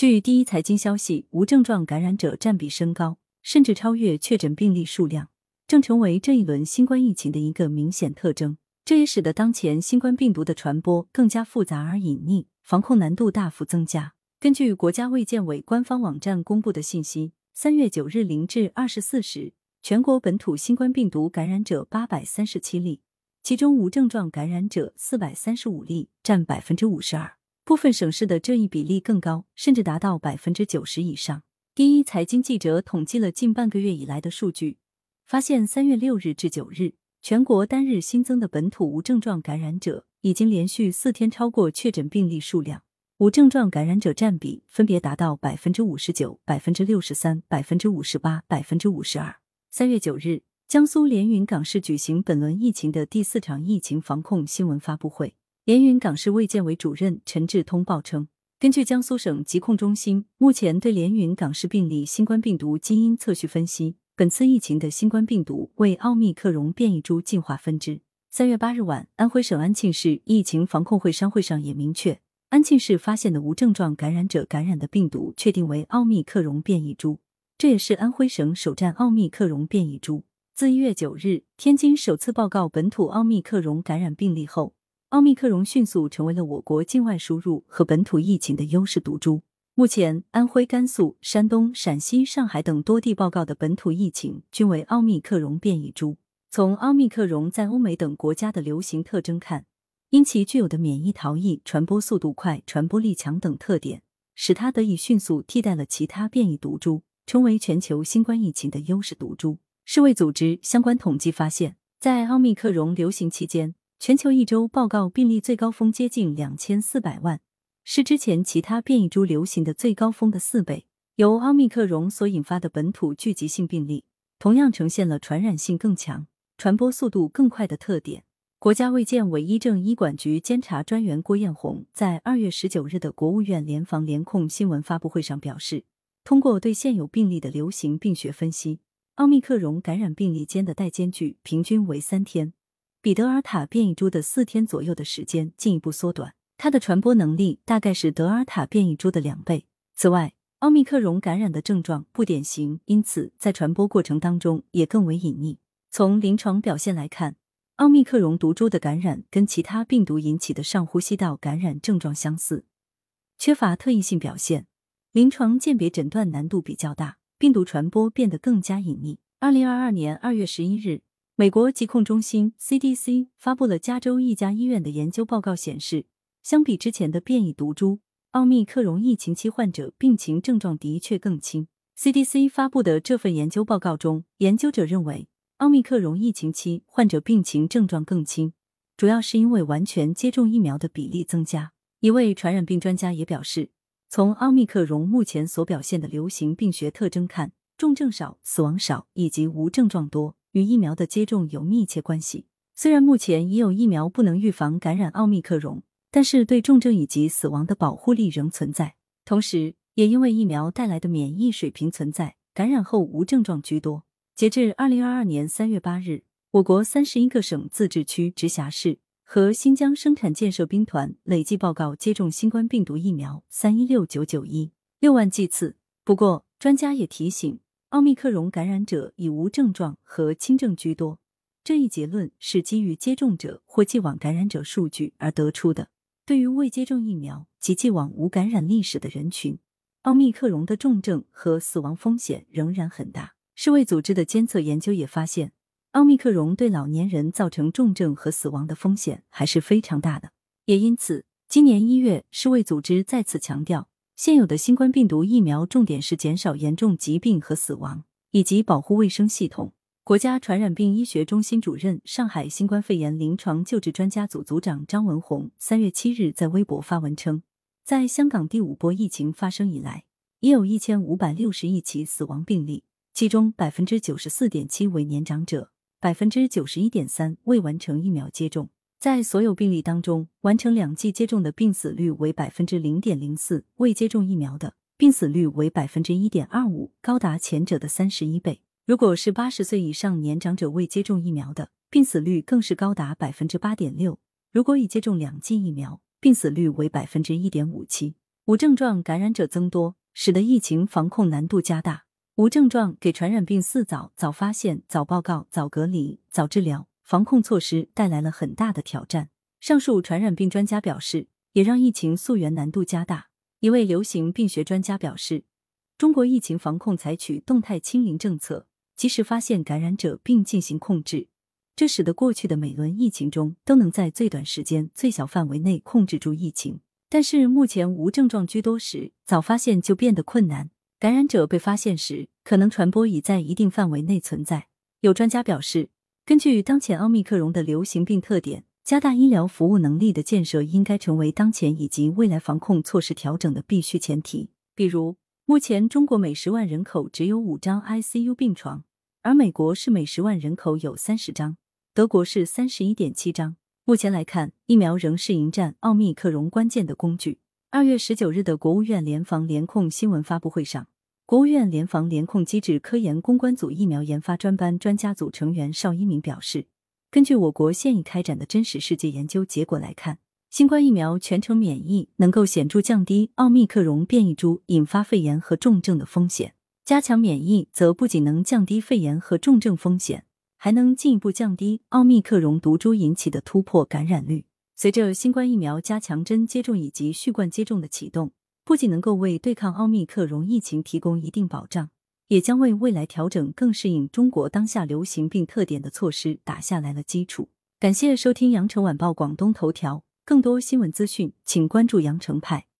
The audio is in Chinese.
据第一财经消息，无症状感染者占比升高，甚至超越确诊病例数量，正成为这一轮新冠疫情的一个明显特征。这也使得当前新冠病毒的传播更加复杂而隐匿，防控难度大幅增加。根据国家卫健委官方网站公布的信息，三月九日零至二十四时，全国本土新冠病毒感染者八百三十七例，其中无症状感染者四百三十五例，占百分之五十二。部分省市的这一比例更高，甚至达到百分之九十以上。第一财经记者统计了近半个月以来的数据，发现三月六日至九日，全国单日新增的本土无症状感染者已经连续四天超过确诊病例数量，无症状感染者占比分别达到百分之五十九、百分之六十三、百分之五十八、百分之五十二。三月九日，江苏连云港市举行本轮疫情的第四场疫情防控新闻发布会。连云港市卫健委主任陈志通报称，根据江苏省疾控中心目前对连云港市病例新冠病毒基因测序分析，本次疫情的新冠病毒为奥密克戎变异株进化分支。三月八日晚，安徽省安庆市疫情防控会商会上也明确，安庆市发现的无症状感染者感染的病毒确定为奥密克戎变异株，这也是安徽省首站奥密克戎变异株。自一月九日天津首次报告本土奥密克戎感染病例后。奥密克戎迅速成为了我国境外输入和本土疫情的优势毒株。目前，安徽、甘肃、山东、陕西、上海等多地报告的本土疫情均为奥密克戎变异株。从奥密克戎在欧美等国家的流行特征看，因其具有的免疫逃逸、传播速度快、传播力强等特点，使它得以迅速替代了其他变异毒株，成为全球新冠疫情的优势毒株。世卫组织相关统计发现，在奥密克戎流行期间。全球一周报告病例最高峰接近两千四百万，是之前其他变异株流行的最高峰的四倍。由奥密克戎所引发的本土聚集性病例，同样呈现了传染性更强、传播速度更快的特点。国家卫健委医政医管局监察专员郭艳红在二月十九日的国务院联防联控新闻发布会上表示，通过对现有病例的流行病学分析，奥密克戎感染病例间的带间距平均为三天。比德尔塔变异株的四天左右的时间进一步缩短，它的传播能力大概是德尔塔变异株的两倍。此外，奥密克戎感染的症状不典型，因此在传播过程当中也更为隐匿。从临床表现来看，奥密克戎毒株的感染跟其他病毒引起的上呼吸道感染症状相似，缺乏特异性表现，临床鉴别诊断难度比较大，病毒传播变得更加隐匿。二零二二年二月十一日。美国疾控中心 CDC 发布了加州一家医院的研究报告，显示，相比之前的变异毒株，奥密克戎疫情期患者病情症状的确更轻。CDC 发布的这份研究报告中，研究者认为，奥密克戎疫情期患者病情症状更轻，主要是因为完全接种疫苗的比例增加。一位传染病专家也表示，从奥密克戎目前所表现的流行病学特征看，重症少、死亡少以及无症状多。与疫苗的接种有密切关系。虽然目前已有疫苗不能预防感染奥密克戎，但是对重症以及死亡的保护力仍存在。同时，也因为疫苗带来的免疫水平存在，感染后无症状居多。截至二零二二年三月八日，我国三十一个省、自治区、直辖市和新疆生产建设兵团累计报告接种新冠病毒疫苗三一六九九一六万剂次。不过，专家也提醒。奥密克戎感染者以无症状和轻症居多，这一结论是基于接种者或既往感染者数据而得出的。对于未接种疫苗及既往无感染历史的人群，奥密克戎的重症和死亡风险仍然很大。世卫组织的监测研究也发现，奥密克戎对老年人造成重症和死亡的风险还是非常大的。也因此，今年一月，世卫组织再次强调。现有的新冠病毒疫苗重点是减少严重疾病和死亡，以及保护卫生系统。国家传染病医学中心主任、上海新冠肺炎临床救治专家组组长张文宏三月七日在微博发文称，在香港第五波疫情发生以来，已有一千五百六十亿起死亡病例，其中百分之九十四点七为年长者，百分之九十一点三未完成疫苗接种。在所有病例当中，完成两剂接种的病死率为百分之零点零四，未接种疫苗的病死率为百分之一点二五，高达前者的三十一倍。如果是八十岁以上年长者未接种疫苗的，病死率更是高达百分之八点六。如果已接种两剂疫苗，病死率为百分之一点五七。无症状感染者增多，使得疫情防控难度加大。无症状给传染病四早——早发现、早报告、早隔离、早治疗——防控措施带来了很大的挑战。上述传染病专家表示，也让疫情溯源难度加大。一位流行病学专家表示，中国疫情防控采取动态清零政策，及时发现感染者并进行控制。这使得过去的每轮疫情中都能在最短时间、最小范围内控制住疫情。但是目前无症状居多时，早发现就变得困难。感染者被发现时，可能传播已在一定范围内存在。有专家表示，根据当前奥密克戎的流行病特点，加大医疗服务能力的建设应该成为当前以及未来防控措施调整的必须前提。比如，目前中国每十万人口只有五张 ICU 病床，而美国是每十万人口有三十张。德国是三十一点七张。目前来看，疫苗仍是迎战奥密克戎关键的工具。二月十九日的国务院联防联控新闻发布会上，国务院联防联控机制科研攻关组疫苗研发专班专家组成员邵一鸣表示，根据我国现已开展的真实世界研究结果来看，新冠疫苗全程免疫能够显著降低奥密克戎变异株引发肺炎和重症的风险。加强免疫则不仅能降低肺炎和重症风险。还能进一步降低奥密克戎毒株引起的突破感染率。随着新冠疫苗加强针接种以及续贯接种的启动，不仅能够为对抗奥密克戎疫情提供一定保障，也将为未来调整更适应中国当下流行病特点的措施打下来了基础。感谢收听羊城晚报广东头条，更多新闻资讯，请关注羊城派。